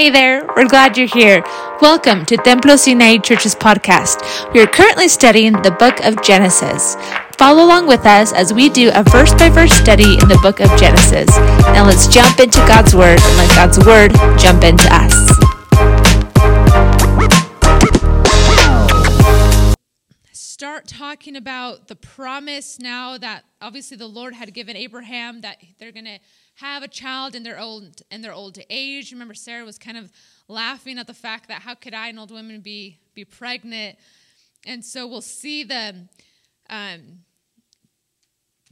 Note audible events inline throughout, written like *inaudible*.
Hey there, we're glad you're here. Welcome to Templo Sinai Church's podcast. We are currently studying the book of Genesis. Follow along with us as we do a verse by verse study in the book of Genesis. Now let's jump into God's Word and let God's Word jump into us. Start talking about the promise now that obviously the Lord had given Abraham that they're going to have a child in their old in their old age. Remember, Sarah was kind of laughing at the fact that how could I, an old woman, be be pregnant? And so we'll see the um,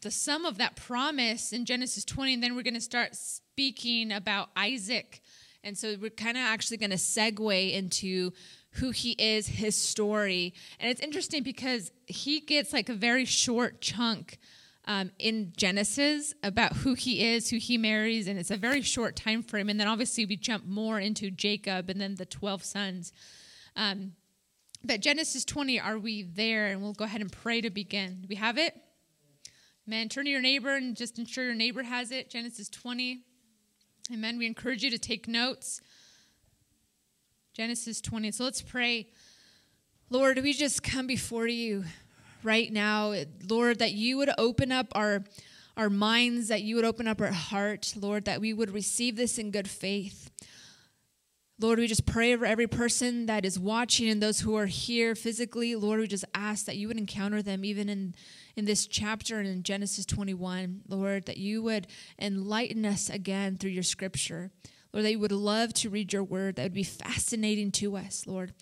the sum of that promise in Genesis 20, and then we're going to start speaking about Isaac. And so we're kind of actually going to segue into who he is, his story. And it's interesting because he gets like a very short chunk um, in Genesis about who he is, who he marries, and it's a very short time frame. And then obviously we jump more into Jacob and then the 12 sons. Um, but Genesis 20, are we there? And we'll go ahead and pray to begin. Do we have it? Amen. Turn to your neighbor and just ensure your neighbor has it. Genesis 20. Amen. We encourage you to take notes. Genesis 20. So let's pray. Lord, we just come before you right now, Lord, that you would open up our our minds, that you would open up our heart, Lord, that we would receive this in good faith. Lord, we just pray over every person that is watching and those who are here physically. Lord, we just ask that you would encounter them even in, in this chapter and in Genesis 21. Lord, that you would enlighten us again through your scripture. Lord, that you would love to read your word, that would be fascinating to us, Lord.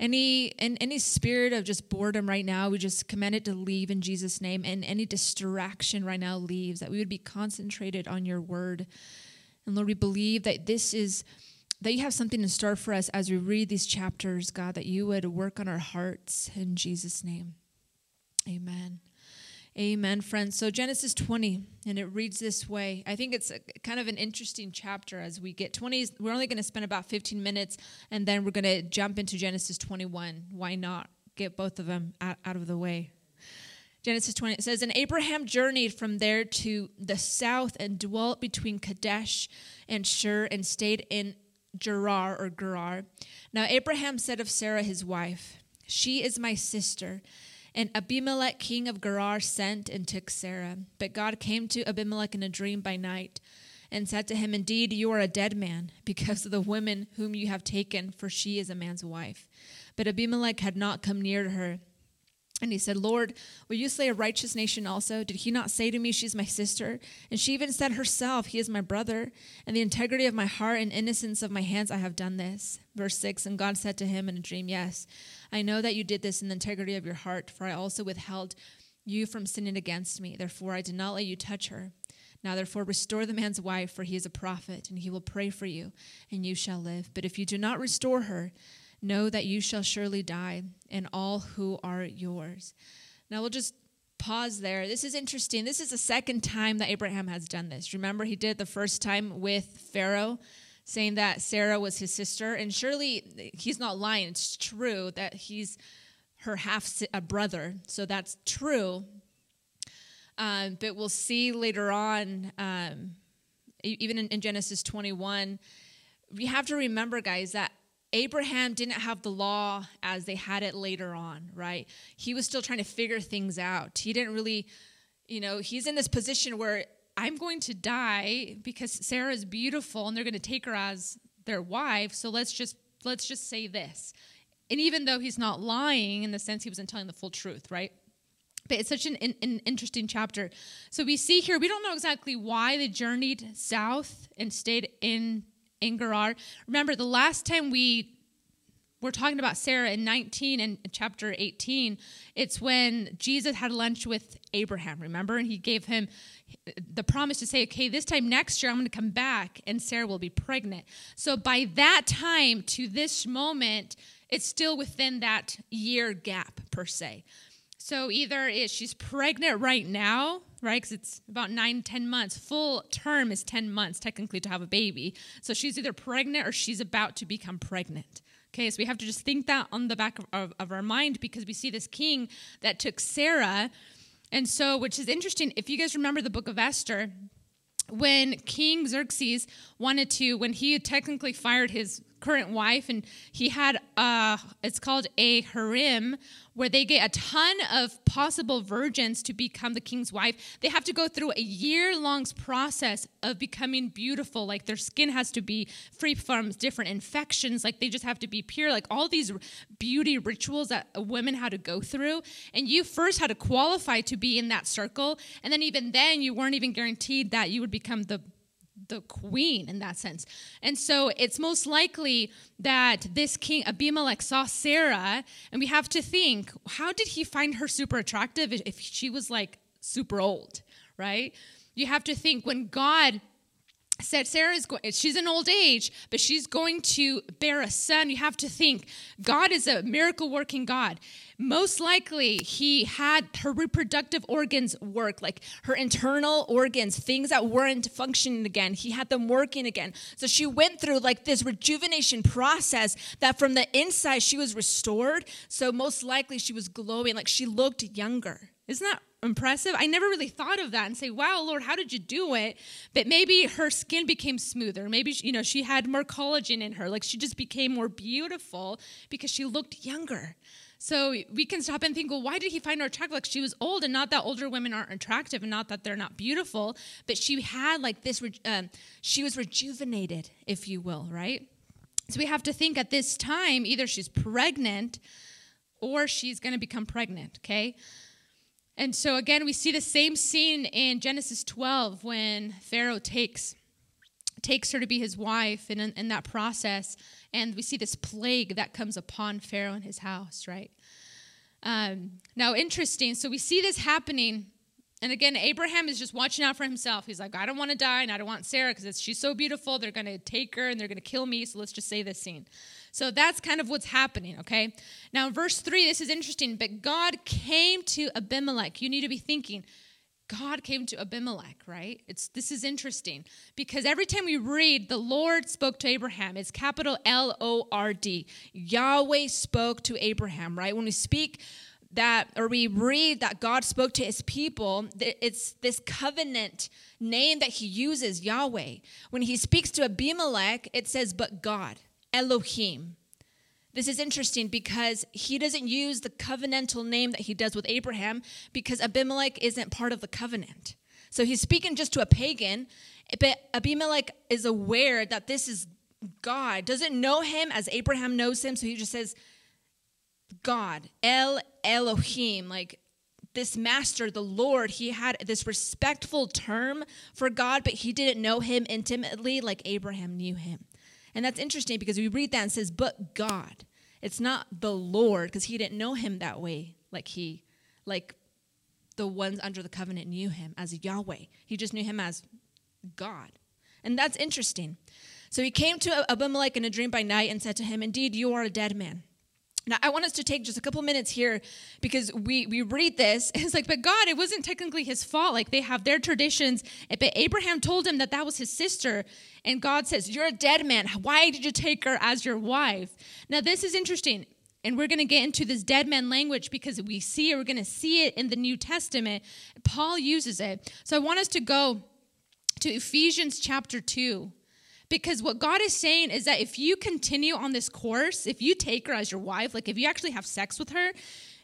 Any and any spirit of just boredom right now, we just command it to leave in Jesus' name. And any distraction right now leaves, that we would be concentrated on your word. And Lord, we believe that this is that you have something in store for us as we read these chapters, God, that you would work on our hearts in Jesus' name. Amen. Amen, friends. So Genesis 20, and it reads this way. I think it's a, kind of an interesting chapter as we get 20. We're only going to spend about 15 minutes, and then we're going to jump into Genesis 21. Why not get both of them out, out of the way? Genesis 20, it says, And Abraham journeyed from there to the south and dwelt between Kadesh and Shur and stayed in Gerar or Gerar. Now Abraham said of Sarah his wife, She is my sister. And Abimelech, king of Gerar, sent and took Sarah. But God came to Abimelech in a dream by night and said to him, Indeed, you are a dead man because of the woman whom you have taken, for she is a man's wife. But Abimelech had not come near to her. And he said, Lord, will you slay a righteous nation also? Did he not say to me, She's my sister? And she even said herself, He is my brother. And the integrity of my heart and innocence of my hands, I have done this. Verse 6 And God said to him in a dream, Yes, I know that you did this in the integrity of your heart, for I also withheld you from sinning against me. Therefore, I did not let you touch her. Now, therefore, restore the man's wife, for he is a prophet, and he will pray for you, and you shall live. But if you do not restore her, know that you shall surely die, and all who are yours. Now we'll just pause there. This is interesting. This is the second time that Abraham has done this. Remember, he did the first time with Pharaoh, saying that Sarah was his sister. And surely he's not lying. It's true that he's her half a brother. So that's true. Um, but we'll see later on, um, even in, in Genesis 21, we have to remember, guys, that Abraham didn't have the law as they had it later on, right? He was still trying to figure things out. He didn't really, you know, he's in this position where I'm going to die because Sarah is beautiful and they're going to take her as their wife. So let's just let's just say this. And even though he's not lying in the sense he wasn't telling the full truth, right? But it's such an, an, an, interesting chapter. So we see here, we don't know exactly why they journeyed south and stayed in in Gerar. Remember, the last time we were talking about Sarah in 19 and chapter 18, it's when Jesus had lunch with Abraham, remember? And he gave him the promise to say, okay, this time next year I'm going to come back and Sarah will be pregnant. So by that time to this moment, it's still within that year gap per se. So either she's pregnant right now, right? Because it's about nine, ten months. Full term is 10 months, technically, to have a baby. So she's either pregnant or she's about to become pregnant. Okay, so we have to just think that on the back of, of, of our mind because we see this king that took Sarah. And so, which is interesting, if you guys remember the book of Esther, when King Xerxes wanted to, when he technically fired his current wife, and he had uh, it's called a harem, where they get a ton of possible virgins to become the king's wife. They have to go through a year long process of becoming beautiful. Like their skin has to be free from different infections. Like they just have to be pure. Like all these beauty rituals that women had to go through. And you first had to qualify to be in that circle. And then even then, you weren't even guaranteed that you would become the the queen in that sense. And so it's most likely that this king Abimelech saw Sarah, and we have to think, how did he find her super attractive if she was like super old, right? You have to think when God said Sarah is going she's an old age but she's going to bear a son. You have to think God is a miracle working God. Most likely he had her reproductive organs work like her internal organs things that weren't functioning again. He had them working again. So she went through like this rejuvenation process that from the inside she was restored. So most likely she was glowing like she looked younger isn't that impressive. I never really thought of that and say, wow, Lord, how did you do it? But maybe her skin became smoother. Maybe, you know, she had more collagen in her. Like she just became more beautiful because she looked younger. So we can stop and think, well, why did he find her attractive? Like she was old, and not that older women aren't attractive, and not that they're not beautiful, but she had like this, um, she was rejuvenated, if you will, right? So we have to think at this time, either she's pregnant or she's going to become pregnant, okay? And so again, we see the same scene in Genesis 12 when Pharaoh takes takes her to be his wife and in, in that process and we see this plague that comes upon pharaoh and his house right um, now interesting so we see this happening and again, Abraham is just watching out for himself. He's like, I don't want to die, and I don't want Sarah because she's so beautiful. They're going to take her and they're going to kill me. So let's just say this scene. So that's kind of what's happening, okay? Now, verse 3, this is interesting. But God came to Abimelech. You need to be thinking, God came to Abimelech, right? It's this is interesting because every time we read the Lord spoke to Abraham, it's capital L O R D. Yahweh spoke to Abraham, right? When we speak that or we read that God spoke to his people, it's this covenant name that he uses, Yahweh. When he speaks to Abimelech, it says, but God, Elohim. This is interesting because he doesn't use the covenantal name that he does with Abraham because Abimelech isn't part of the covenant. So he's speaking just to a pagan, but Abimelech is aware that this is God, doesn't know him as Abraham knows him, so he just says, God, El Elohim, like this master, the Lord, he had this respectful term for God, but he didn't know him intimately like Abraham knew him. And that's interesting because we read that and says, but God. It's not the Lord because he didn't know him that way like he, like the ones under the covenant knew him as Yahweh. He just knew him as God. And that's interesting. So he came to Abimelech in a dream by night and said to him, Indeed, you are a dead man. Now, I want us to take just a couple minutes here because we, we read this. *laughs* It's like, but God, it wasn't technically his fault. Like they have their traditions. But Abraham told him that that was his sister. And God says, You're a dead man. Why did you take her as your wife? Now, this is interesting. And we're going to get into this dead man language because we see it, we're going to see it in the New Testament. Paul uses it. So I want us to go to Ephesians chapter 2. Because what God is saying is that if you continue on this course, if you take her as your wife, like if you actually have sex with her,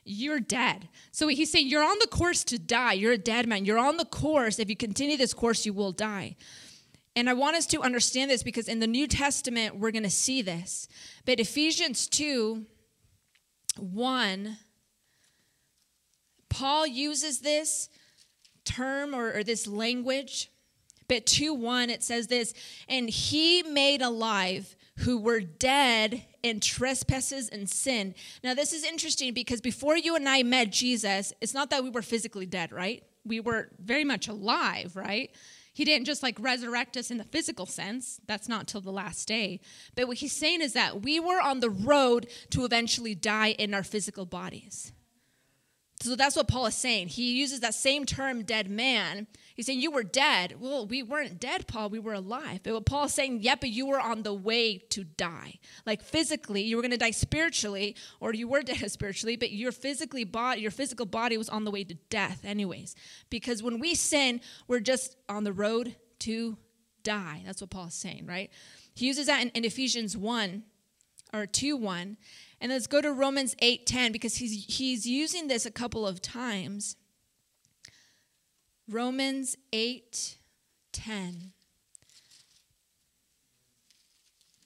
you're dead. So he's saying you're on the course to die. You're a dead man. You're on the course. If you continue this course, you will die. And I want us to understand this because in the New Testament, we're going to see this. But Ephesians 2 1, Paul uses this term or, or this language but 2 1, it says this, and he made alive who were dead in trespasses and sin. Now, this is interesting because before you and I met Jesus, it's not that we were physically dead, right? We were very much alive, right? He didn't just like resurrect us in the physical sense. That's not till the last day. But what he's saying is that we were on the road to eventually die in our physical bodies. So that's what Paul is saying. He uses that same term, dead man. He's saying, You were dead. Well, we weren't dead, Paul. We were alive. But Paul's saying, Yeah, but you were on the way to die. Like physically, you were going to die spiritually, or you were *laughs* dead spiritually, but your physically body, your physical body was on the way to death, anyways. Because when we sin, we're just on the road to die. That's what Paul's saying, right? He uses that in, in Ephesians 1 or 2 1. And let's go to Romans 8 10 because he's, he's using this a couple of times. Romans 8 10.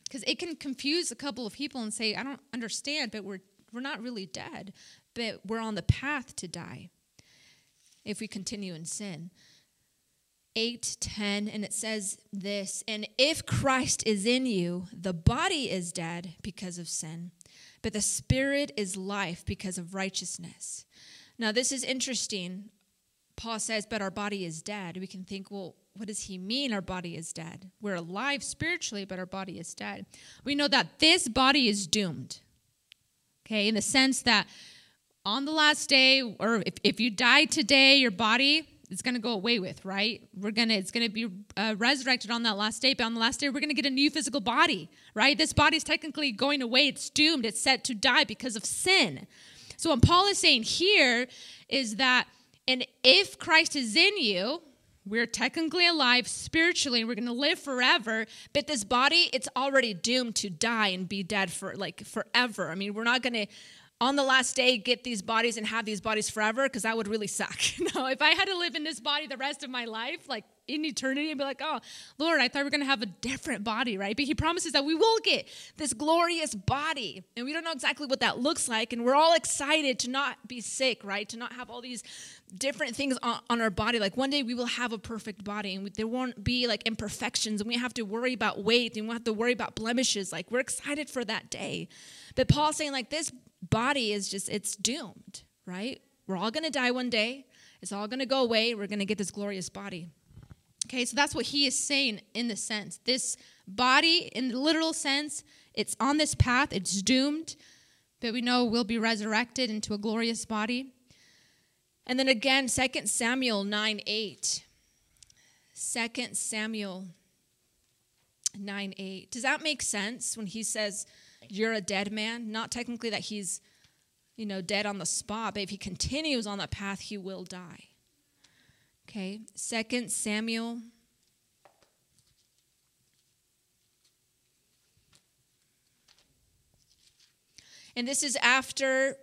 Because it can confuse a couple of people and say, I don't understand, but we're, we're not really dead, but we're on the path to die if we continue in sin. 8 10 and it says this and if christ is in you the body is dead because of sin but the spirit is life because of righteousness now this is interesting paul says but our body is dead we can think well what does he mean our body is dead we're alive spiritually but our body is dead we know that this body is doomed okay in the sense that on the last day or if, if you die today your body is going to go away with, right? We're going to, it's going to be uh, resurrected on that last day, but on the last day, we're going to get a new physical body, right? This body is technically going away. It's doomed. It's set to die because of sin. So what Paul is saying here is that, and if Christ is in you, we're technically alive spiritually we're going to live forever but this body it's already doomed to die and be dead for like forever i mean we're not going to on the last day get these bodies and have these bodies forever because that would really suck. *laughs* no, if I had to live in this body the rest of my life, like in eternity, and be like, oh, Lord, I thought we were going to have a different body, right? But He promises that we will get this glorious body. And we don't know exactly what that looks like. And we're all excited to not be sick, right? To not have all these different things on, on our body. Like one day we will have a perfect body and we, there won't be like imperfections and we have to worry about weight and we have to worry about blemishes. Like we're excited for that day. But Paul's saying, like, this body is just, it's doomed, right? We're all going to die one day. It's all going to go away. We're going to get this glorious body. Okay, so that's what he is saying in the sense. This body, in the literal sense, it's on this path, it's doomed, but we know we'll be resurrected into a glorious body. And then again, 2 Samuel 9 8. 2 Samuel 9 8. Does that make sense when he says, You're a dead man? Not technically that he's you know, dead on the spot, but if he continues on that path, he will die. Okay, Second Samuel. And this is after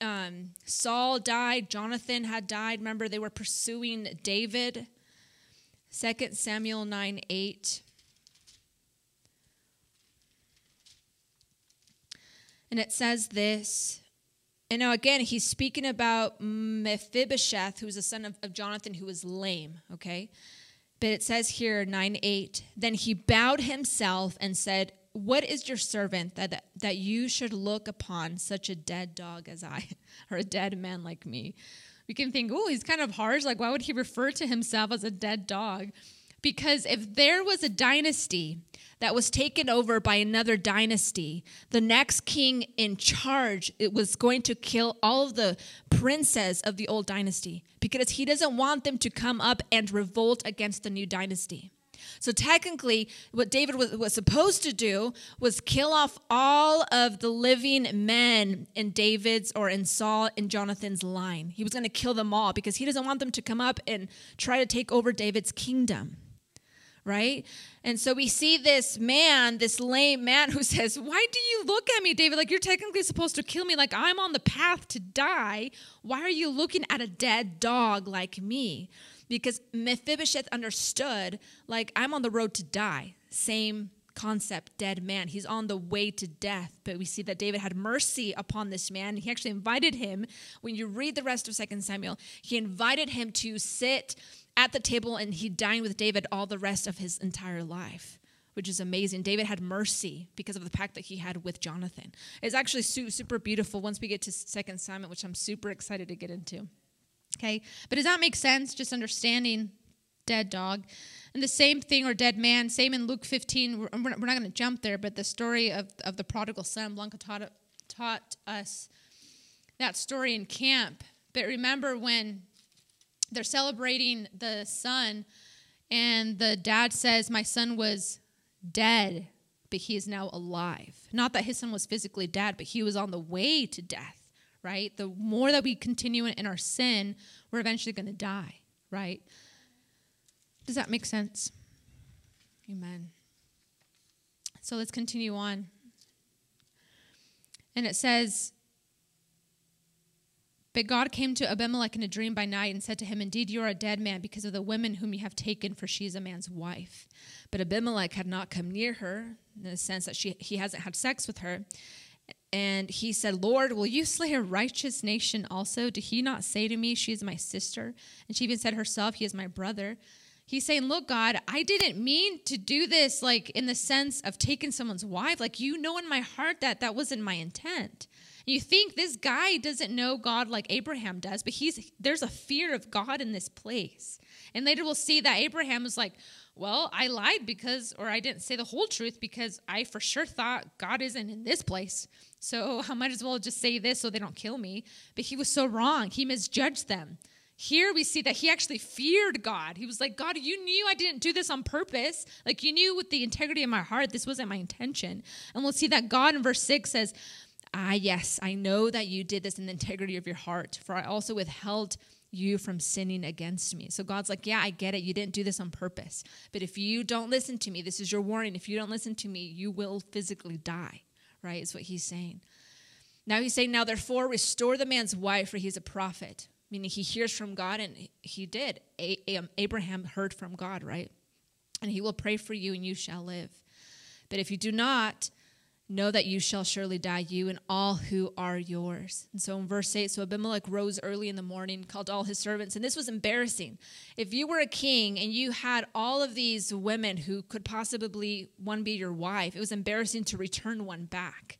um, Saul died, Jonathan had died. Remember, they were pursuing David. Second Samuel 9 8. And it says this and now again, he's speaking about Mephibosheth, who's the son of, of Jonathan, who was lame, okay? But it says here, 9 8, then he bowed himself and said, What is your servant that, that, that you should look upon such a dead dog as I, *laughs* or a dead man like me? We can think, oh, he's kind of harsh. Like, why would he refer to himself as a dead dog? Because if there was a dynasty that was taken over by another dynasty, the next king in charge it was going to kill all of the princes of the old dynasty because he doesn't want them to come up and revolt against the new dynasty. So technically, what David was, was supposed to do was kill off all of the living men in David's or in Saul and Jonathan's line. He was going to kill them all because he doesn't want them to come up and try to take over David's kingdom right? And so we see this man, this lame man who *laughs* says, Why do you look at me, David? Like you're technically supposed to kill me, like I'm on the path to die. Why are you looking at a dead dog like me? Because Mephibosheth understood, like, I'm on the road to die. Same concept, dead man. He's on the way to death. But we see that David had mercy upon this man. He actually invited him, when you read the rest of Second Samuel, he invited him to sit at the table and he dined with David all the rest of his entire life, which is amazing. David had mercy because of the pact that he had with Jonathan. It's actually super beautiful once we get to Second Samuel, which I'm super excited to get into. Okay, but does that make sense? Just understanding dead dog. And the same thing, or dead man, same in Luke 15. We're, we're not going to jump there, but the story of, of the prodigal son, Blanca taught, taught us that story in camp. But remember when they're celebrating the son, and the dad says, My son was dead, but he is now alive. Not that his son was physically dead, but he was on the way to death, right? The more that we continue in our sin, we're eventually going to die, right? Does that make sense? Amen. So let's continue on. And it says, But God came to Abimelech in a dream by night and said to him, Indeed, you are a dead man because of the woman whom you have taken, for she is a man's wife. But Abimelech had not come near her, in the sense that she, he hasn't had sex with her. And he said, Lord, will you slay a righteous nation also? Did he not say to me, She is my sister? And she even said herself, He is my brother. He's saying, Look, God, I didn't mean to do this, like in the sense of taking someone's wife. Like, you know in my heart that that wasn't my intent. You think this guy doesn't know God like Abraham does, but he's there's a fear of God in this place. And later we'll see that Abraham was like, Well, I lied because, or I didn't say the whole truth because I for sure thought God isn't in this place. So *laughs* I might as well just say this so they don't kill me. But he was so wrong. He misjudged them. Here we see that he actually feared God. He was like, God, you knew I didn't do this on purpose. Like, you knew with the integrity of my heart, this wasn't my intention. And we'll see that God in verse 6 says, Ah, yes, I know that you did this in the integrity of your heart, for I also withheld you from sinning against me. So God's like, Yeah, I get it. You didn't do this on purpose. But if you don't listen to me, this is your warning. If you don't listen to me, you will physically die, right? Is what he's saying. Now he's saying, Now therefore, restore the man's wife, for he's a prophet meaning he hears from God, and he did. Abraham heard from God, right? And he will pray for you, and you shall live. But if you do not, know that you shall surely die, you and all who are yours. And so in verse 8, so Abimelech rose early in the morning, called all his servants, and this was embarrassing. If you were a king and you had all of these women who could possibly one be your wife, it was embarrassing to return one back.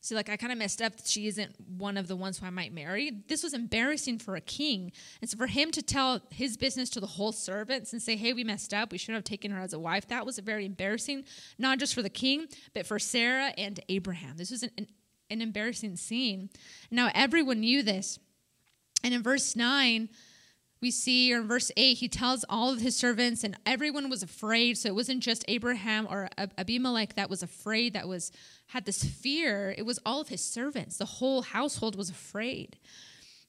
So, like, I kind of messed up she isn't one of the ones who I might marry. This was embarrassing for a king. And so, for him to tell his business to the whole servants and say, hey, we messed up, we shouldn't have taken her as a wife, that was very embarrassing, not just for the king, but for Sarah and Abraham. This was an, an, an embarrassing scene. Now, everyone knew this. And in verse 9, we see, or in verse 8, he tells all of his servants, and everyone was afraid. So it wasn't just Abraham or Abimelech that was afraid, that was had this fear. It was all of his servants. The whole household was afraid.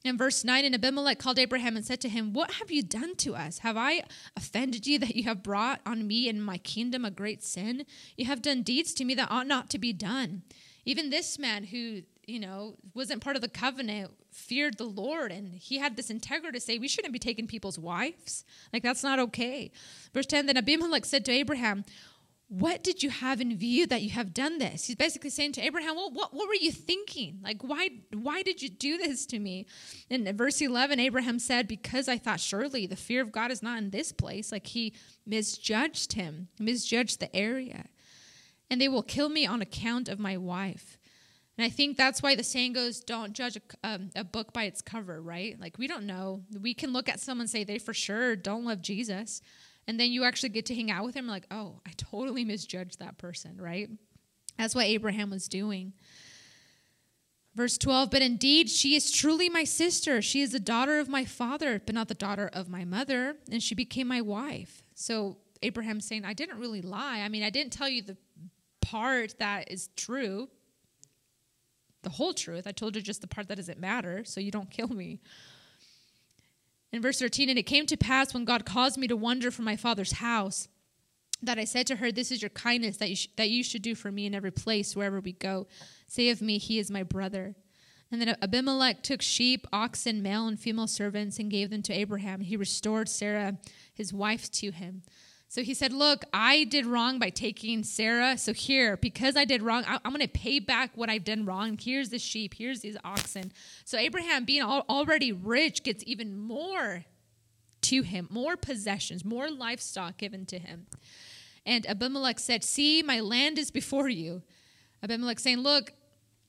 In verse 9, and Abimelech called Abraham and said to him, What have you done to us? Have I offended you that you have brought on me and my kingdom a great sin? You have done deeds to me that ought not to be done. Even this man who, you know, wasn't part of the covenant feared the Lord and he had this integrity to say, We shouldn't be taking people's wives. Like, that's not okay. Verse 10 Then Abimelech said to Abraham, what did you have in view that you have done this? He's basically saying to Abraham, well, what, what were you thinking? Like, why, why did you do this to me? And in verse 11, Abraham said, because I thought surely the fear of God is not in this place. Like he misjudged him, misjudged the area. And they will kill me on account of my wife. And I think that's why the saying goes, don't judge a, um, a book by its cover, right? Like, we don't know. We can look at someone and say they for sure don't love Jesus and then you actually get to hang out with him like oh i totally misjudged that person right? That's what abraham was doing. Verse 12 but indeed she is truly my sister. She is the daughter of my father but not the daughter of my mother and she became my wife. So abraham's saying i didn't really lie. I mean i didn't tell you the part that is true the whole truth. I told you just the part that doesn't matter so you don't kill me in verse 13, and it came to pass when God caused me to wander from my father's house that I said to her, This is your kindness that you, sh- that you should do for me in every place, wherever we go. Say of me, He is my brother. And then Abimelech took sheep, oxen, male and female servants, and gave them to Abraham. He restored Sarah, his wife, to him. So he said, Look, I did wrong by taking Sarah. So here, because I did wrong, I, am going to pay back what I've done wrong. Here's the sheep, here's these oxen. So Abraham, being already rich, gets even more to him, more possessions, more livestock given to him. And Abimelech said, See, my land is before you. Abimelech saying, Look,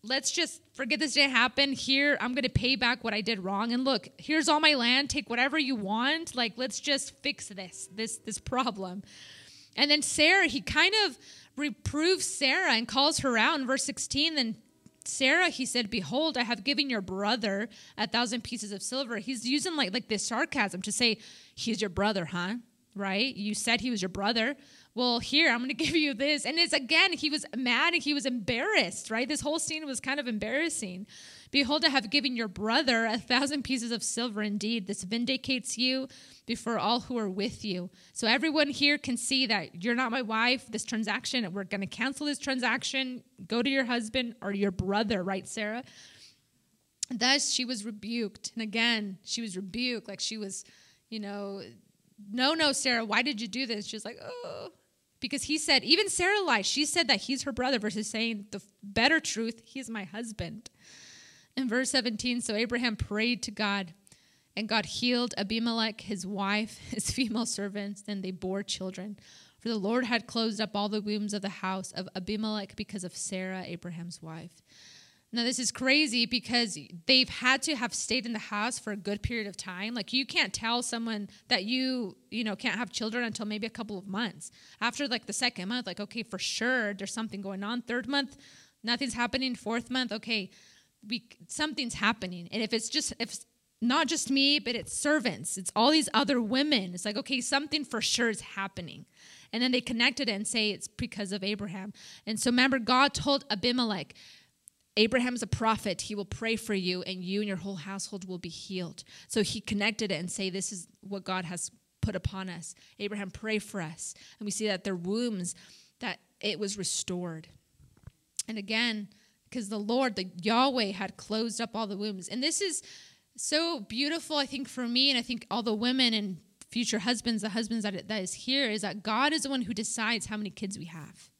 let's just forget this didn't happen. Here, I'm going to pay back what I did wrong. And look, here's all my land. Take whatever you want. Like, let's just fix this, this, this problem. And then Sarah, he kind of reproves Sarah and calls her out in verse 16. Then Sarah, he said, Behold, I have given your brother a thousand pieces of silver. He's using like, like this sarcasm to say, He's your brother, huh? Right? You said he was your brother. Well, here, I'm going *laughs* to give you this. And it's again, he was mad and he was embarrassed, right? This whole scene was kind of embarrassing. Behold, I have given your brother a thousand pieces of silver. Indeed, this vindicates you before all who are with you. So everyone here can see that you're not my wife. This transaction, we're going to cancel this transaction. Go to your husband or your brother, right, Sarah? Thus she was rebuked. And again, she was rebuked. Like she was, you know, no, no, Sarah, why did you do this? She's like, oh, because he said, even Sarah lied. She said that he's her brother versus saying the better truth, he's my husband. In verse 17, so Abraham prayed to God, and God healed Abimelech, his wife, *laughs* his female servants, and they bore children. For the Lord had closed up all the wombs of the house of Abimelech because of Sarah, Abraham's wife. Now, this is crazy because they've had to have stayed in the house for a good period of time. Like, you can't tell someone that you, you know, can't have children until maybe a couple of months. After, like, the second month, like, okay, for sure, there's something going on. Third month, nothing's happening. Fourth month, okay, we, something's happening. And if it's just, if not just me, but it's servants, it's all these other women, it's like, okay, something for sure is happening. And then they connected it and say it's because of Abraham. And so remember, God told Abimelech, Abraham's a prophet. He will pray for you, and you and your whole household will be healed. So he connected it and say, This is what God has put upon us. Abraham, pray for us. And we see that their wombs, that it was restored. And again, because the Lord, the Yahweh, had closed up all the wombs. And this is so beautiful, I think, for me, and I think all the women and future husbands, the husbands that, that is here, is that God is the one who decides how many kids we have.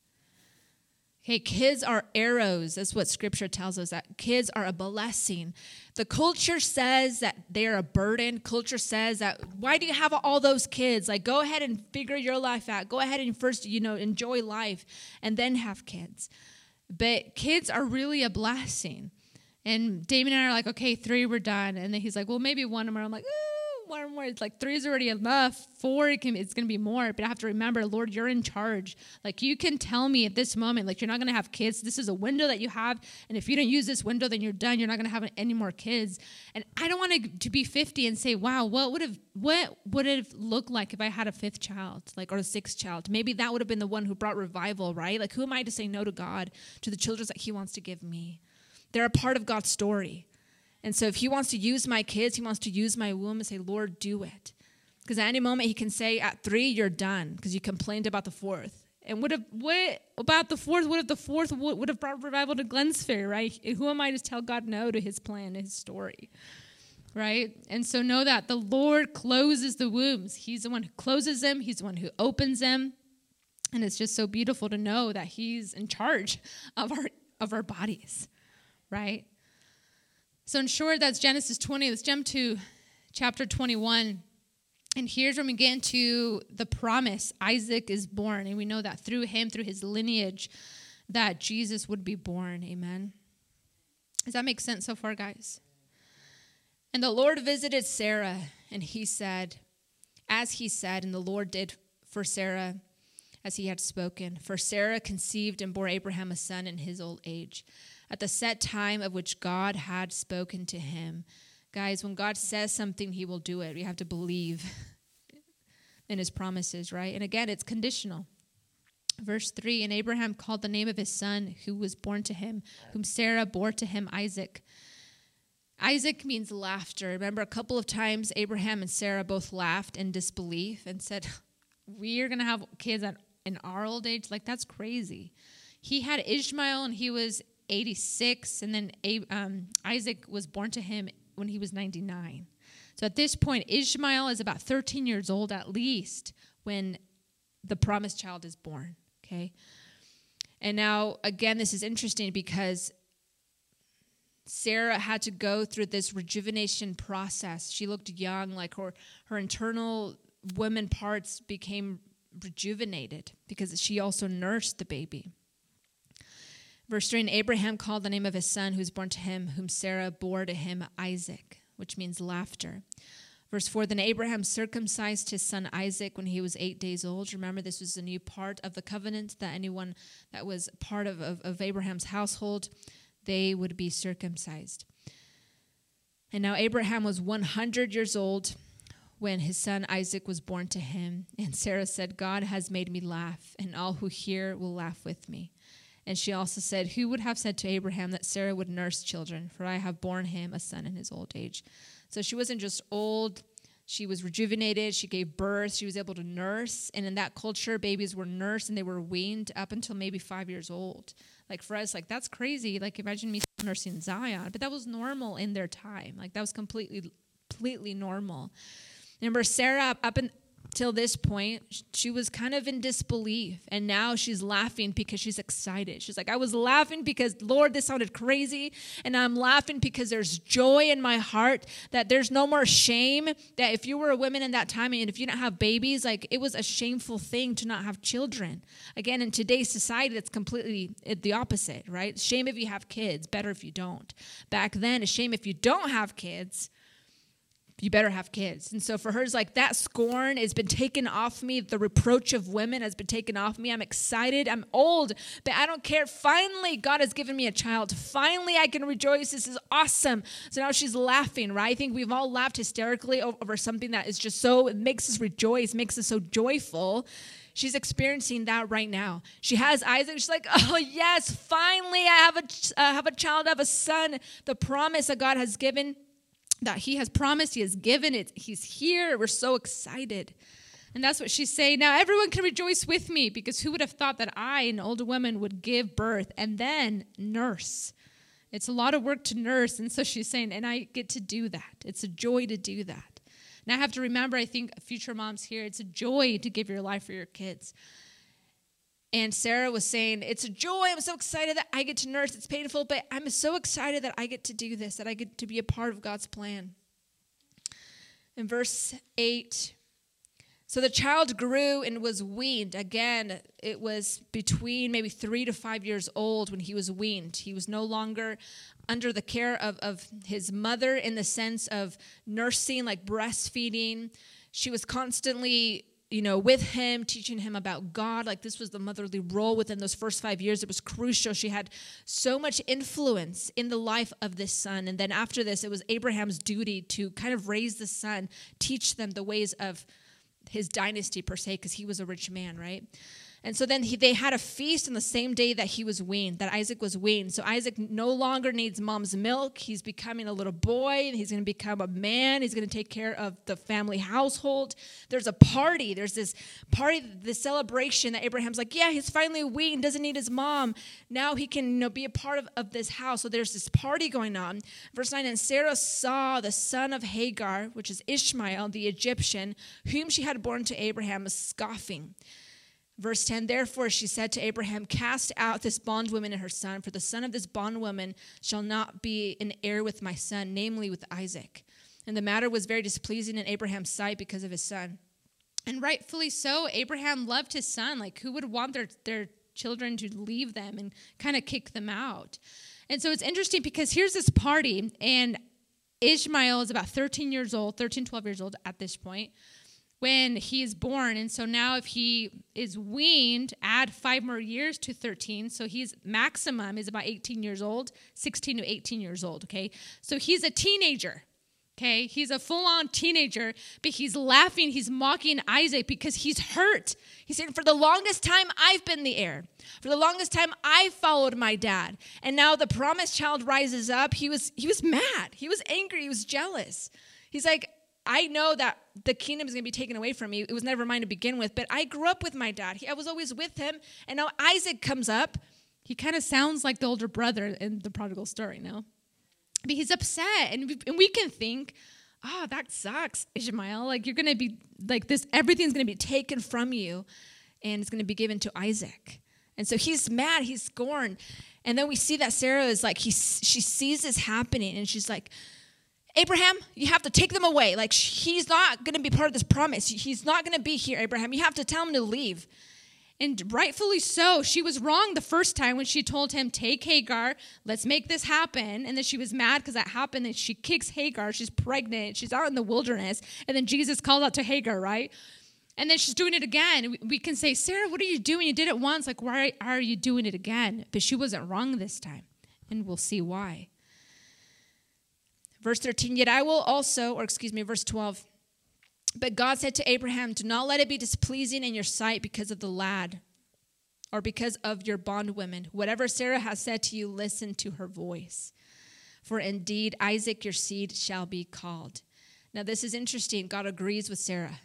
Okay, kids are arrows. That's what scripture tells us that kids are a blessing. The culture says that they're a burden. Culture says that why do you have all those kids? Like go ahead and figure your life out. Go ahead and first, you know, enjoy life and then have kids. But kids are really a blessing. And Damien and I are like, okay, three, we're done. And then he's like, well, maybe one more. I'm like, eh, more and more. It's like three is already enough. Four, it can, it's going to be more. But I have to remember, Lord, you're in charge. Like you can tell me at this moment, like you're not going to have kids. This is a window that you have, and if you don't use this window, then you're done. You're not going to have any more kids. And I don't want to, be 50 and say, wow, what would have what would it have looked like if I had a fifth child, like or a sixth child? Maybe that would have been the one who brought revival, right? Like who am I to say no to God to the children that He wants to give me? They're a part of God's story. And so if he wants to use my kids, he wants to use my womb and say, Lord, do it. Because at any moment he can say, at three, you're done because you complained about the fourth. And would have what about the fourth? What if the fourth would, would have brought revival to Glenns Ferry, right? Who am I to tell God no to his plan, his story? Right? And so know that the Lord closes the wombs. He's the one who closes them, He's the one who opens them. And it's just so beautiful to know that He's in charge of our of our bodies, right? So, in short, that's Genesis 20. Let's jump to chapter 21. And here's where we get into the promise Isaac is born. And we know that through him, through his lineage, that Jesus would be born. Amen. Does that make sense so far, guys? And the Lord visited Sarah, and he said, as he said, and the Lord did for Sarah as he had spoken. For Sarah conceived and bore Abraham a son in his old age at the set time of which God had spoken to him. Guys, when God says something, he will do it. We have to believe *laughs* in his promises, right? And again, it's conditional. Verse 3 And Abraham called the name of his son who was born to him, whom Sarah bore to him Isaac. Isaac means laughter. Remember, a couple of times Abraham and Sarah both laughed in disbelief and said, *laughs* We're going to have kids in our old age? Like, that's crazy. He had Ishmael and he was 86, and then um, Isaac was born to him when he was 99. So at this point, Ishmael is about 13 years old at least when the promised child is born. Okay. And now, again, this is interesting because Sarah had to go through this rejuvenation process. She looked young, like her, her internal women parts became rejuvenated because she also nursed the baby. Verse 3 And Abraham called the name of his son who was born to him, whom Sarah bore to him Isaac, which means laughter. Verse 4 Then Abraham circumcised his son Isaac when he was eight days old. Remember, this was a new part of the covenant that anyone that was part of, of, of Abraham's household, they would be circumcised. And now Abraham was 100 years old when his son Isaac was born to him. And Sarah said, God has made me laugh, and all who hear will laugh with me. And she also said, Who would have said to Abraham that Sarah would nurse children? For I have borne him a son in his old age. So she wasn't just old, she was rejuvenated. She gave birth. She was able to nurse. And in that culture, babies were nursed and they were weaned up until maybe five years old. Like for us, like that's crazy. Like imagine me nursing Zion, but that was normal in their time. Like that was completely, completely normal. Remember, Sarah, up until this point, she was kind of in disbelief. And now she's laughing because she's excited. She's like, I was laughing because, Lord, this sounded crazy. And I'm laughing because there's joy in my heart that there's no more shame. That if you were a woman in that time and if you didn't have babies, like it was a shameful thing to not have children. Again, in today's society, it's completely the opposite, right? Shame if you have kids, better if you don't. Back then, a shame if you don't have kids you better have kids. And so for her, it's like that scorn has been taken off me. The reproach of women has been taken off me. I'm excited. I'm old, but I don't care. Finally, God has given me a child. Finally, I can rejoice. This is awesome. So now she's laughing, right? I think we've all laughed hysterically over something that is just so, it makes us rejoice, makes us so joyful. She's experiencing that right now. She has Isaac. She's like, *laughs* "Oh yes, finally, I have a uh, have a child, I have a son. The promise that God has given that he has promised, he has given it, he's here. We're so excited. And that's what she's saying. Now everyone can rejoice with me because who would have thought that I, an older woman, would give birth and then nurse? It's a lot of work to nurse. And so she's saying, and I get to do that. It's a joy to do that. And I have to remember, I think, future moms here, it's a joy to give your life for your kids. And Sarah was saying, It's a joy. I'm so excited that I get to nurse. It's painful, but I'm so excited that I get to do this, that I get to be a part of God's plan. In verse 8, so the child grew and was weaned. Again, it was between maybe three to five years old when he was weaned. He was no longer under the care of, of his mother in the sense of nursing, like breastfeeding. She was constantly you know, with him, teaching him about God. Like this was the motherly role within those first five years. It was crucial. She had so much influence in the life of this son. And then after this, it was Abraham's duty to kind of raise the son, teach them the ways of his dynasty per se, because he was a rich man, right? And so then he, they had a feast on the same day that he was weaned, that Isaac was weaned. So Isaac no longer needs mom's milk. He's becoming a little boy. He's going to become a man. He's going to take care of the family household. There's a party. There's this party, this celebration that Abraham's like, yeah, he's finally weaned, doesn't need his mom. Now he can you know, be a part of, of this house. So there's this party going on. Verse 9 And Sarah saw the son of Hagar, which is Ishmael, the Egyptian, whom she had born to Abraham, scoffing. Verse 10 Therefore she said to Abraham, Cast out this bondwoman and her son, for the son of this bondwoman shall not be an heir with my son, namely with Isaac. And the matter was very displeasing in Abraham's sight because of his son. And rightfully so, Abraham loved his son. Like, who would want their, their children to leave them and kind of kick them out? And so it's interesting because here's this party, and Ishmael is about 13 years old, 13, 12 years old at this point when he is born. And so now, if he is weaned, add five more years to 13. So he's maximum is about 18 years old, 16 to 18 years old. Okay. So he's a teenager. Okay. He's a full on teenager, but he's laughing. He's mocking Isaac because he's hurt. He's saying, For the longest time, I've been the heir. For the longest time, I followed my dad. And now the promised child rises up. He was, he was mad. He was angry. He was jealous. He's like, I know that the kingdom is going to be taken away from me. It was never mine to begin with, but I grew up with my dad. He, I was always with him. And now Isaac comes up. He kind of sounds like the older brother in the prodigal story now. But he's upset. And we, and we can think, oh, that sucks, Ishmael. Like, you're going to be like this, everything's going to be taken from you and it's going to be given to Isaac. And so he's mad, he's scorned. And then we see that Sarah is like, he, she sees this happening and she's like, Abraham, you have to take them away. Like, he's not going to be part of this promise. He's not going to be here, Abraham. You have to tell him to leave. And rightfully so. She was wrong the first time when she told him, Take Hagar, let's make this happen. And then she was mad because that happened. And she kicks Hagar. She's pregnant. She's out in the wilderness. And then Jesus called out to Hagar, right? And then she's doing it again. We can say, Sarah, what are you doing? You did it once. Like, why are you doing it again? But she wasn't wrong this time. And we'll see why. Verse 13, yet I will also, or excuse me, verse 12. But God said to Abraham, Do not let it be displeasing in your sight because of the lad or because of your bondwomen. Whatever Sarah has said to you, listen to her voice. For indeed, Isaac, your seed, shall be called. Now, this is interesting. God agrees with Sarah.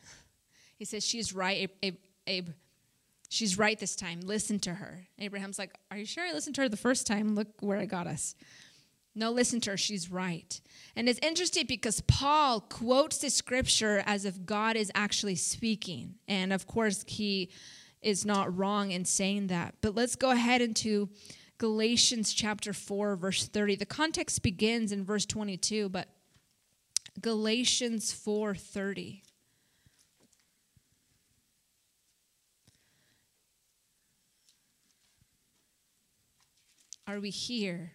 He says, She's right, Abe. Abe. She's right this time. Listen to her. Abraham's like, Are you sure I listened to her the first time? Look where it got us. No, listen to her. She's right. And it's interesting because Paul quotes the scripture as if God is actually speaking. And of course, he is not wrong in saying that. But let's go ahead into Galatians chapter 4, verse 30. The context begins in verse 22, but Galatians 4 30. Are we here?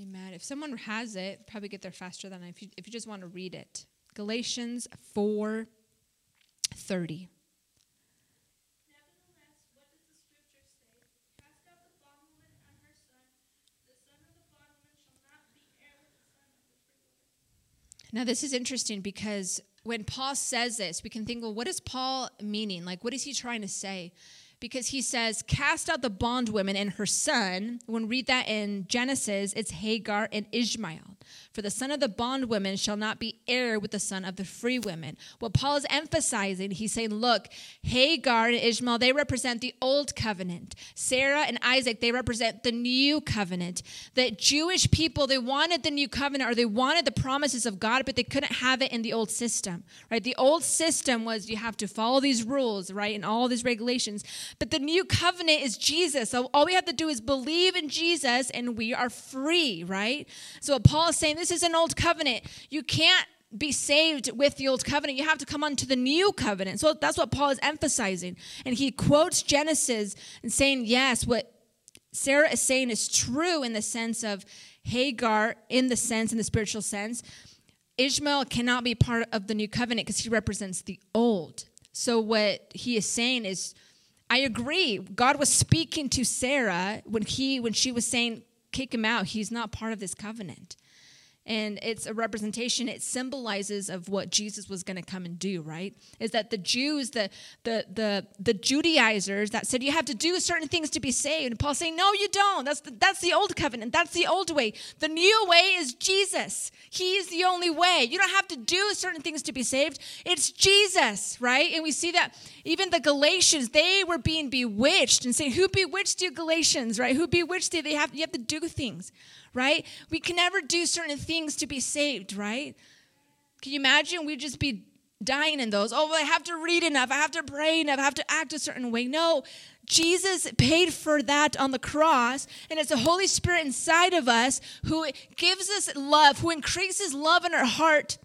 Amen. If someone has it, probably get there faster than I. If you, if you just want to read it, Galatians four thirty. Now, this is interesting because when Paul says this, we can think, well, what is Paul meaning? Like, what is he trying to say? Because he says, Cast out the bondwoman and her son. When we read that in Genesis, it's Hagar and Ishmael. For the son of the bondwoman shall not be heir with the son of the free women. What Paul is emphasizing, he's saying, Look, Hagar and Ishmael, they represent the old covenant. Sarah and Isaac, they represent the new covenant. That Jewish people, they wanted the new covenant or they wanted the promises of God, but they couldn't have it in the old system, right? The old system was you have to follow these rules, right? And all these regulations. But the new covenant is Jesus. So all we have to do is believe in Jesus and we are free, right? So what Paul is saying, this is an old covenant. You can't be saved with the old covenant. You have to come onto the new covenant. So that's what Paul is emphasizing. And he quotes Genesis and saying, yes, what Sarah is saying is true in the sense of Hagar, in the sense, in the spiritual sense. Ishmael cannot be part of the new covenant because he represents the old. So what he is saying is I agree. God was speaking to Sarah when he when she was saying, kick him out. He's not part of this covenant and it's a representation it symbolizes of what jesus was going to come and do right? Is that the jews the, the the the judaizers that said you have to do certain things to be saved and paul's saying no you don't. That's the, that's the old covenant. That's the old way. The new way is jesus. He's the only way. You don't have to do certain things to be saved. It's jesus right? And we see that even the galatians they were being bewitched and saying who bewitched you galatians right? Who bewitched you? They have you have to do things right? We can never do certain things to be saved, right? Can you imagine we'd just be dying in those? Oh, well, I have to read enough, I have to pray enough, I have to act a certain way. No, Jesus paid for that on the cross, and it's the Holy Spirit inside of us who gives us love, who increases love in our heart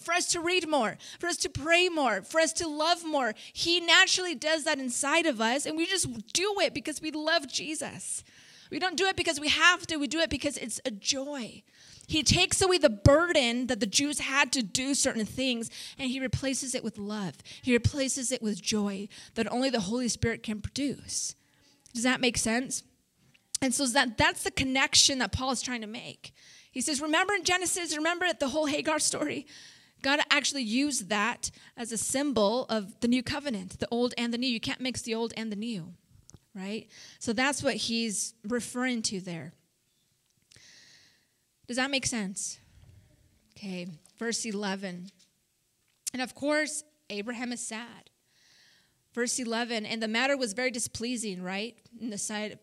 for us to read more, for us to pray more, for us to love more. He naturally does that inside of us, and we just do it because we love Jesus. We don't do it because we have to, we do it because it's a joy. He takes away the burden that the Jews had to do certain things and he replaces it with love. He replaces it with joy that only the Holy Spirit can produce. Does that make sense? And so that, that's the connection that Paul is trying to make. He says, Remember in Genesis, remember the whole Hagar story? God actually used that as a symbol of the new covenant, the old and the new. You can't mix the old and the new right? So that's what he's referring to there. Does that make sense? Okay, verse 11. And of course, Abraham is sad. Verse 11, and the matter was very displeasing, right, in the sight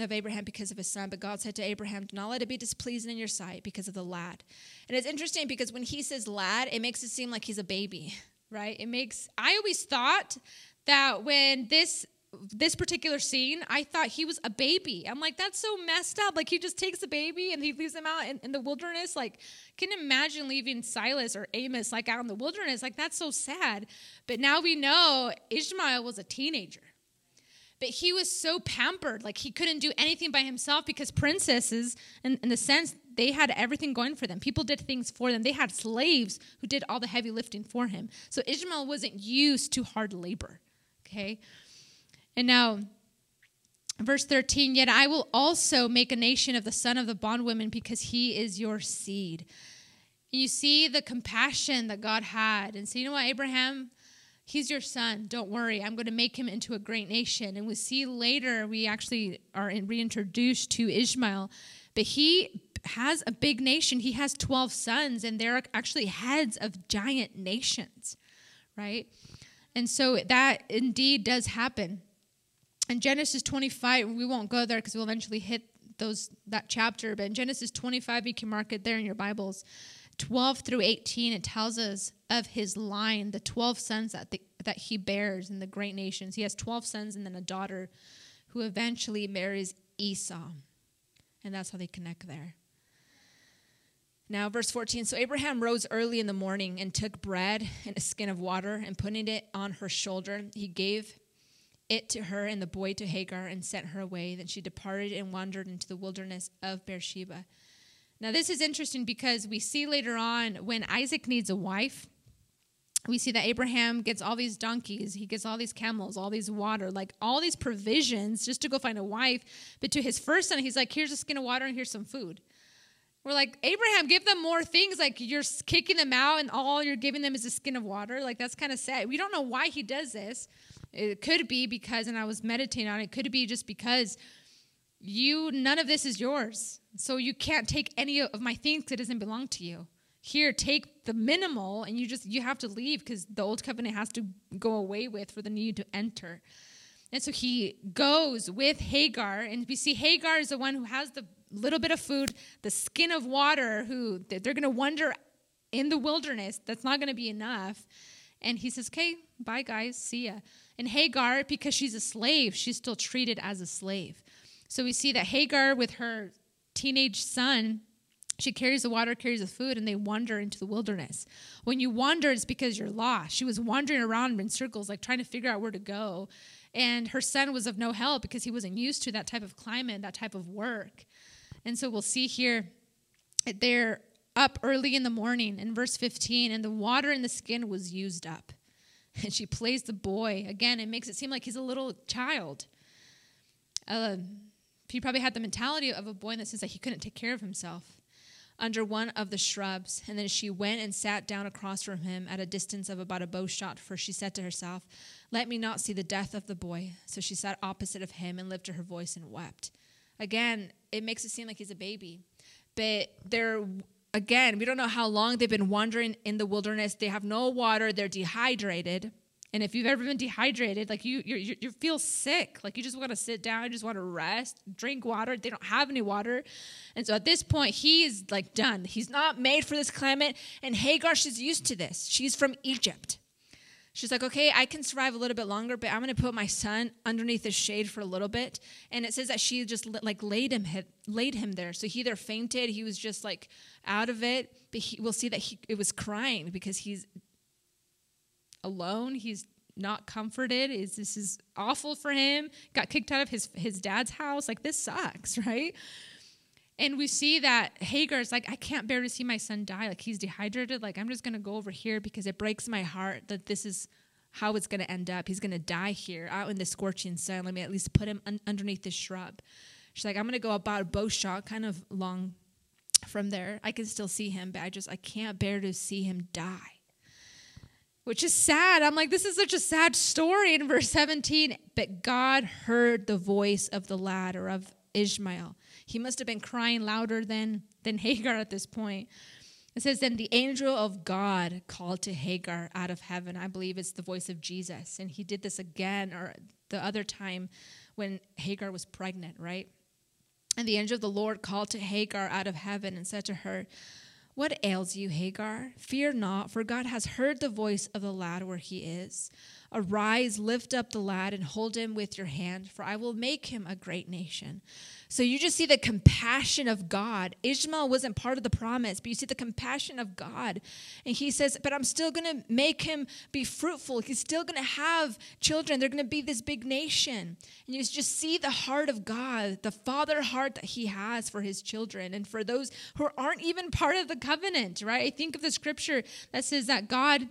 of Abraham because of his son. But God said to Abraham, Do not let it be displeasing in your sight because of the lad. And it's interesting because when he says lad, it makes it seem like he's a baby, right? It makes, I always thought that when this this particular scene, I thought he was a baby. I'm like, that's so messed up. Like, he just takes a baby and he leaves him out in, in, the wilderness. Like, can imagine leaving Silas or Amos like out in the wilderness. Like, that's so sad. But now we know Ishmael was a teenager. But he was so pampered, like he couldn't do anything by himself because princesses, in, in the sense, they had everything going for them. People did things for them. They had slaves who did all the heavy lifting for him. So Ishmael wasn't used to hard labor. Okay. And now, verse 13, yet I will also make a nation of the son of the bondwoman because he is your seed. And you see the compassion that God had. And so, you know what, Abraham, he's your son. Don't worry. I'm going to make him into a great nation. And we see later, we actually are reintroduced to Ishmael, but he has a big nation. He has 12 sons, and they're actually heads of giant nations, right? And so that indeed does happen. In Genesis 25, we won't go there because we'll eventually hit those that chapter, but in Genesis 25, you can mark it there in your Bibles. 12 through 18, it tells us of his line, the 12 sons that, the, that he bears in the great nations. He has 12 sons and then a daughter who eventually marries Esau. And that's how they connect there. Now, verse 14 So Abraham rose early in the morning and took bread and a skin of water, and putting it on her shoulder, he gave it to her and the boy to Hagar and sent her away. Then she departed and wandered into the wilderness of Beersheba. Now, this is interesting because we see later on when Isaac needs a wife, we see that Abraham gets all these donkeys, he gets all these camels, all these water, like all these provisions just to go find a wife. But to his first son, he's like, here's a skin of water and here's some food. We're like, Abraham, give them more things. Like you're kicking them out, and all you're giving them is a skin of water. Like that's kind of sad. We don't know why he does this. It could be because, and I was meditating on it, could be just because you, none of this is yours. So you can't take any of my things that doesn't belong to you. Here, take the minimal, and you just, you have to leave because the old covenant has to go away with for the new to enter. And so he goes with Hagar, and we see Hagar is the one who has the little bit of food, the skin of water, who they're going to wander in the wilderness. That's not going to be enough. And he says, okay, bye, guys, see ya. And Hagar, because she's a slave, she's still treated as a slave. So we see that Hagar, with her teenage son, she carries the water, carries the food, and they wander into the wilderness. When you wander, it's because you're lost. She was wandering around in circles, like trying to figure out where to go. And her son was of no help because he wasn't used to that type of climate, that type of work. And so we'll see here they're up early in the morning in verse 15, and the water in the skin was used up. *laughs* And she plays the boy. Again, it makes it seem like he's a little child. Uh, he probably had the mentality of a boy that sense that he couldn't take care of himself under one of the shrubs. And then she went and sat down across from him at a distance of about a bow shot, for she said to herself, Let me not see the death of the boy. So she sat opposite of him and lifted her voice and wept. Again, it makes it seem like he's a baby. But they're, again, we don't know how long they've been wandering in the wilderness. They have no water, they're dehydrated. And if you've ever been dehydrated, like you, you, you feel sick, like you just want to sit down, you just want to rest, drink water. They don't have any water, and so at this point, he is like done. He's not made for this climate. And Hagar, she's used to this. She's from Egypt. She's like, okay, I can survive a little bit longer, but I'm going to put my son underneath the shade for a little bit. And it says that she just like laid him laid him there. So he either fainted, he was just like out of it. But he, we'll see that he it was crying because he's alone. He's not comforted. Is this is awful for him? Got kicked out of his his dad's house. Like this sucks, *laughs* right? And we see that Hagar's like, I can't bear to see my son die. Like he's dehydrated. Like I'm just gonna go over here because it breaks my heart that this is how it's gonna end up. He's gonna die here out in the scorching sun. Let me at least put him un- underneath this shrub. She's like, I'm gonna go about a bow shot, kind of long from there. I can still see him, but I just I can't bear to see him die. Which is sad. I'm like, this is such a sad story in verse 17. But God heard the voice of the lad or of Ishmael. He must have been crying louder than, than *laughs* Hagar at this point. It says, Then the angel of God called to Hagar out of heaven. I believe it's the voice of Jesus. And he did this again, or the other time when Hagar was pregnant, right? And the angel of the Lord called to Hagar out of heaven and said to her, What ails you, Hagar? Fear not, for God has heard the voice of the lad where he is. Arise, lift up the lad, and hold him with your hand, for I will make him a great nation. So you just see the compassion of God. Ishmael wasn't part of the promise, but you see the compassion of God. And he says, But I'm still going to make him be fruitful. He's still going to have children. They're going to be this big nation. And you just see the heart of God, the father heart that he has for his children and for those who aren't even part of the covenant, right? I think of the scripture that says that God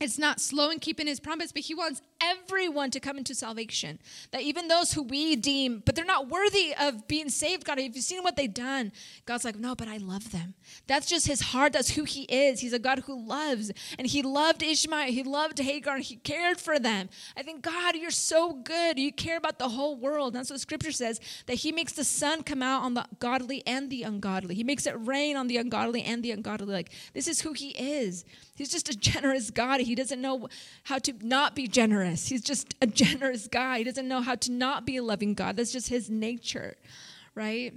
it's not slow in keeping his promise, but he wants everyone to come into salvation. That even those who we deem, but they're not worthy of being saved, God, have you seen what they've done? God's like, no, but I love them. That's just his heart. That's who he is. He's a God who loves. And he loved Ishmael. He loved Hagar. And he cared for them. I think, God, you're so good. You care about the whole world. That's what scripture says, that he makes the sun come out on the godly and the ungodly. He makes it rain on the ungodly and the ungodly. Like, this is who he is. He's just a *laughs* generous God. He doesn't know how to not be generous. He's just a *laughs* generous guy. He doesn't know how to not be a loving God. That's just his nature, right?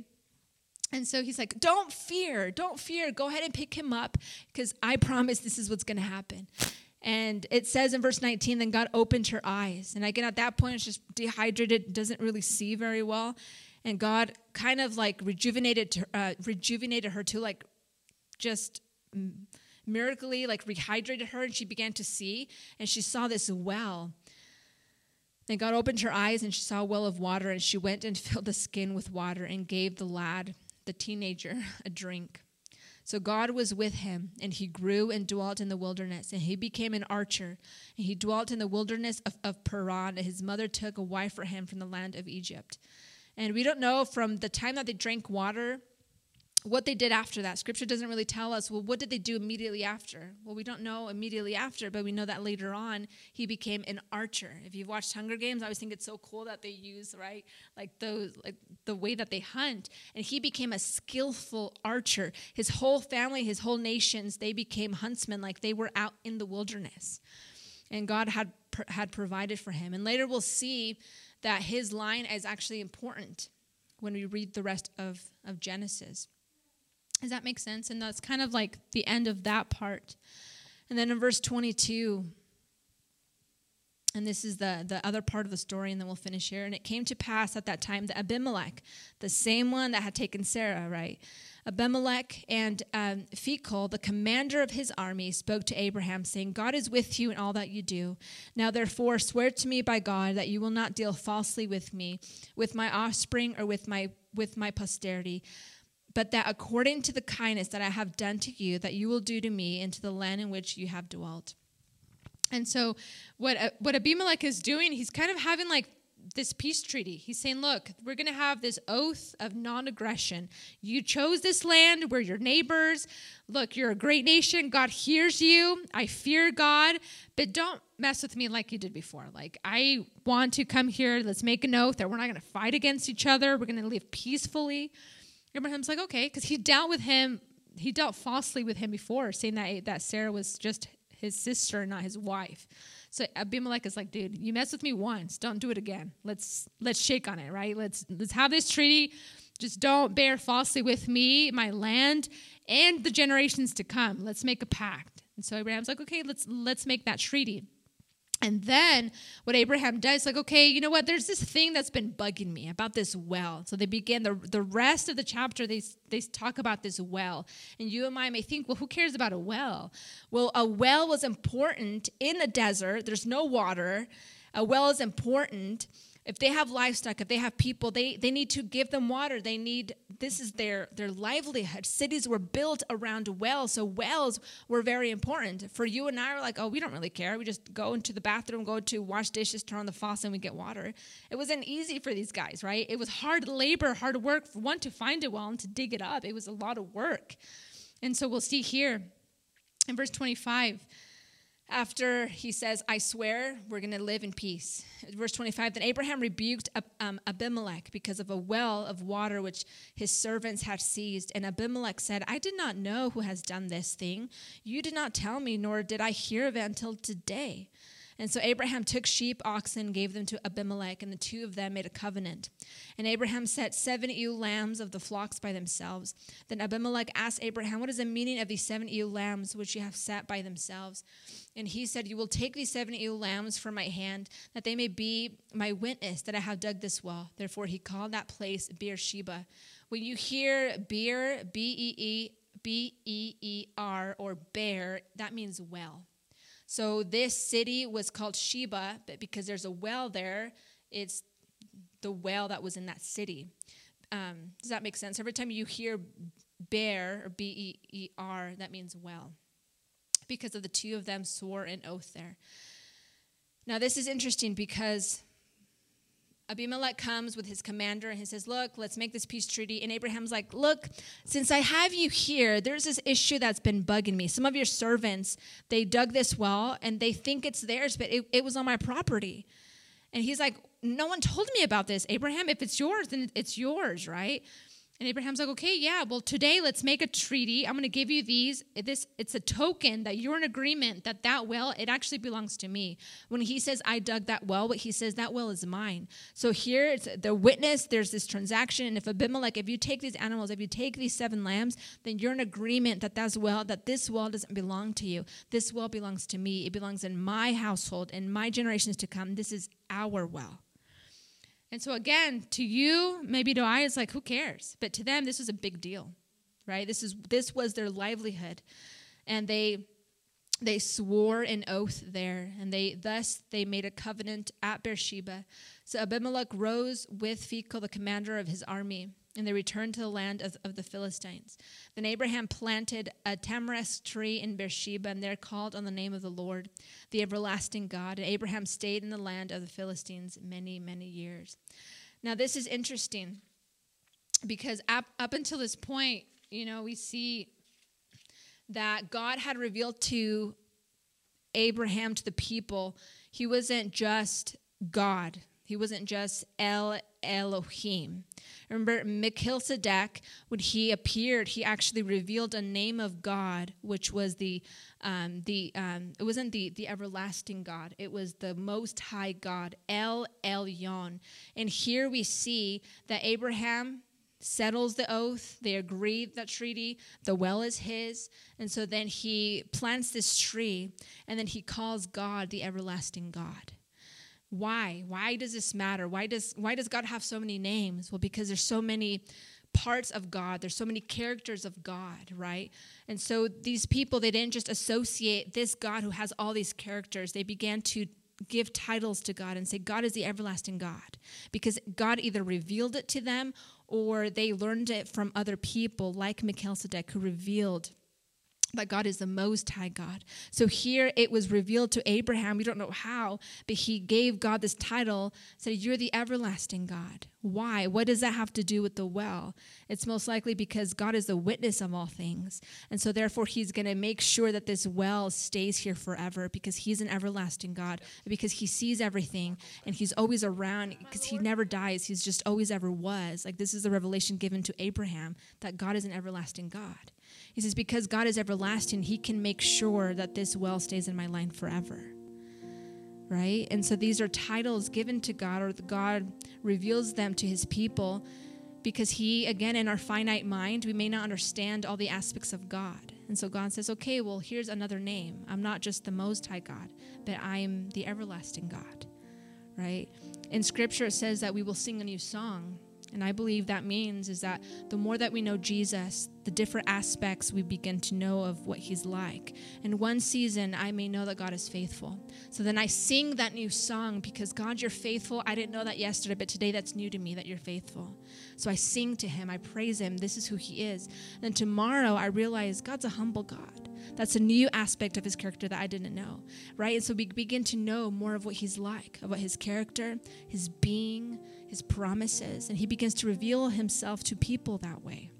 And so he's like, Don't fear, don't fear. Go ahead and pick him up because I promise this is what's going to happen. And it says in verse 19, then God opened her eyes. And again, at that point, it's just dehydrated, doesn't really see very well. And God kind of like rejuvenated, uh, rejuvenated her to like just miraculously like rehydrated her and she began to see and she saw this well. Then God opened her eyes and she saw a well of water and she went and *laughs* filled the skin with water and gave the lad, the teenager, *laughs* a drink. So God was with him, and he grew and dwelt in the wilderness, and he became an archer. And he dwelt in the wilderness of, of Paran, and his mother took a wife for him from the land of Egypt. And we don't know from the time that they drank water what they did after that. Scripture doesn't really tell us, well, what did they do immediately after? Well, we don't know immediately after, but we know that later on he became an archer. If you've watched Hunger Games, I always think it's so cool that they use, right? Like those like the way that they hunt. And he became a skillful archer. His whole family, his whole nations, they became huntsmen like they were out in the wilderness. And God had had provided for him. And later we'll see that his line is actually important when we read the rest of, of Genesis. Does that make sense? And that's kind of like the end of that part. And then in verse 22, and this is the, the other part of the story, and then we'll finish here. And it came to pass at that time that Abimelech, the same one that had taken Sarah, right? Abimelech and um, Phicol, the commander of his army, spoke to Abraham, saying, God is with you in all that you do. Now, therefore, swear to me by God that you will not deal falsely with me, with my offspring, or with my with my posterity but that according to the kindness that I have done to you, that you will do to me and to the land in which you have dwelt. And so, what uh, what Abimelech is doing, he's kind of having like this peace treaty. He's saying, look, we're going to have this oath of non aggression. You chose this land, we're your neighbors. Look, you're a great nation. God hears you. I fear God, but don't mess with me like you did before. Like, I want to come here. Let's make an oath that we're not going to fight against each other. We're going to live peacefully. Abraham's like, okay, because he dealt with him, he dealt falsely with him before, saying that that Sarah was just his sister, not his wife. So Abimelech is like, dude, you mess with me once, don't do it again. Let's let's shake on it, right? Let's let's have this treaty. Just don't bear falsely with me, my land, and the generations to come. Let's make a pact. And so Abraham's like, okay, let's let's make that treaty. And then what Abraham does, like, okay, you know what? There's this thing that's been bugging me about this well. So they begin the the rest of the chapter. They they talk about this well, and you and I may think, well, who cares about a well? Well, a well was important in the desert. There's no water. A well is important if they have livestock if they have people they, they need to give them water. They need this is their their livelihood. Cities were built around wells so wells were very important. For you and i were like oh we don't really care. We just go into the bathroom go to wash dishes turn on the faucet and we get water. It wasn't easy for these guys right? It was hard labor hard work for one to find a well and to dig it up. It was a lot of work. And so we'll see here in verse 25 after he says, I swear we're going to live in peace. Verse 25 Then Abraham rebuked um, Abimelech because of a well of water which his servants had seized. And Abimelech said, I did not know who has done this thing. You did not tell me, nor did I hear of it until today. And so Abraham took sheep, oxen, gave them to Abimelech, and the two of them made a covenant. And Abraham set seven ewe lambs of the flocks by themselves. Then Abimelech asked Abraham, What is the meaning of these seven ewe lambs which you have set by themselves? And he said, You will take these seven ewe lambs from my hand, that they may be my witness that I have dug this well. Therefore he called that place Beersheba. When you hear beer, B E E B E E R, or bear, that means well. So this city was called Sheba, but because there's a well there, it's the well that was in that city. Um, does that make sense? Every time you hear bear or B E E R, that means well, because of the two of them swore an oath there. Now, this is interesting because Abimelech comes with his commander and he says, Look, let's make this peace treaty. And Abraham's like, Look, since I have you here, there's this issue that's been bugging me. Some of your servants, they dug this well and they think it's theirs, but it, it was on my property. And he's like, No one told me about this. Abraham, if it's yours, then it's yours, right? And Abraham's like, okay, yeah, well, today let's make a treaty. I'm going to give you these. This it's a token that you're in agreement that that well it actually belongs to me. When he says I dug that well, what he says that well is mine. So here it's the witness. There's this transaction, and if Abimelech, if you take these animals, if you take these seven lambs, then you're in agreement that that's well that this well doesn't belong to you. This well belongs to me. It belongs in my household and my generations to come. This is our well. And so again, to you, maybe to I, it's like, who cares? But to them, this was a big deal, right? This is this was their livelihood, and they they swore an oath there, and they thus they made a covenant at Beersheba. So Abimelech rose with Phicol, the commander of his army, and they returned to the land of, of, the Philistines. Then Abraham planted a tamarisk tree in Beersheba, and there called on the name of the Lord, the everlasting God. And Abraham stayed in the land of the Philistines many, many years. Now, this is interesting because up, up until this point, you know, we see that God had revealed to Abraham, to the people, he wasn't just God, he wasn't just El Elohim. Remember, Melchizedek, when he appeared, he actually revealed a name of God, which was the um, the um, it wasn't the the everlasting God. It was the Most High God, El Elyon. And here we see that Abraham settles the oath. They agree that treaty. The well is his. And so then he plants this tree and then he calls God the everlasting God. Why? Why does this matter? Why does why does God have so many names? Well, because there's so many parts of God. There's so many characters of God, right? And so these people they didn't just associate this God who has all these characters. They began to give titles to God and say God is the everlasting God because God either revealed it to them or they learned it from other people like Melchizedek who revealed that God is the most high God. So here it was revealed to Abraham. We don't know how, but he gave God this title, said, You're the everlasting God. Why? What does that have to do with the well? It's most likely because God is the witness of all things. And so therefore he's going to make sure that this well stays here forever because he's an everlasting God, because he sees everything and he's always around because he never dies. He's just always ever was. Like this is the revelation given to Abraham that God is an everlasting God. He says, Because God is everlasting, He can make sure that this well stays in my line forever. Right? And so these are titles given to God, or God reveals them to His people because He, again, in our finite mind, we may not understand all the aspects of God. And so God says, Okay, well, here's another name. I'm not just the Most High God, but I am the everlasting God. Right? In Scripture, it says that we will sing a new song. And I believe that means is that the more that we know Jesus, the different aspects we begin to know of what he's like. In one season, I may know that God is faithful. So then I sing that new song because God, you're faithful. I didn't know that yesterday, but today that's new to me that you're faithful. So I sing to him, I praise him. This is who he is. And then tomorrow, I realize God's a humble God. That's a new aspect of his character that I didn't know, right? And so we begin to know more of what he's like, about his character, his being, his promises, and he begins to reveal himself to people that way.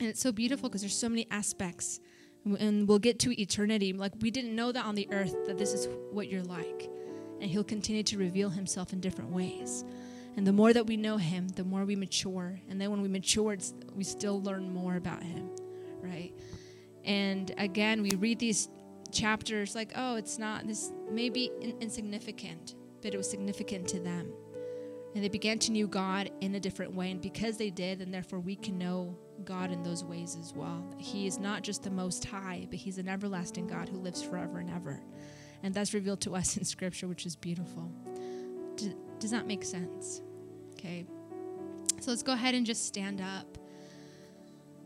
And it's so beautiful because there's so many aspects. And we'll get to eternity. Like we didn't know that on the earth that this is what you're like. And he'll continue to reveal himself in different ways. And the more that we know him, the more we mature. And then when we mature, we still learn more about him, right? And again, we read these chapters like, oh, it's not this maybe in- insignificant, but it was significant to them. And they began to know God in a different way. And because they did, and therefore we can know God in those ways as well. He is not just the most high, but he's an everlasting God who lives forever and ever. And that's revealed to us in scripture, which is beautiful. Does, that make sense? Okay. So let's go ahead and just stand up.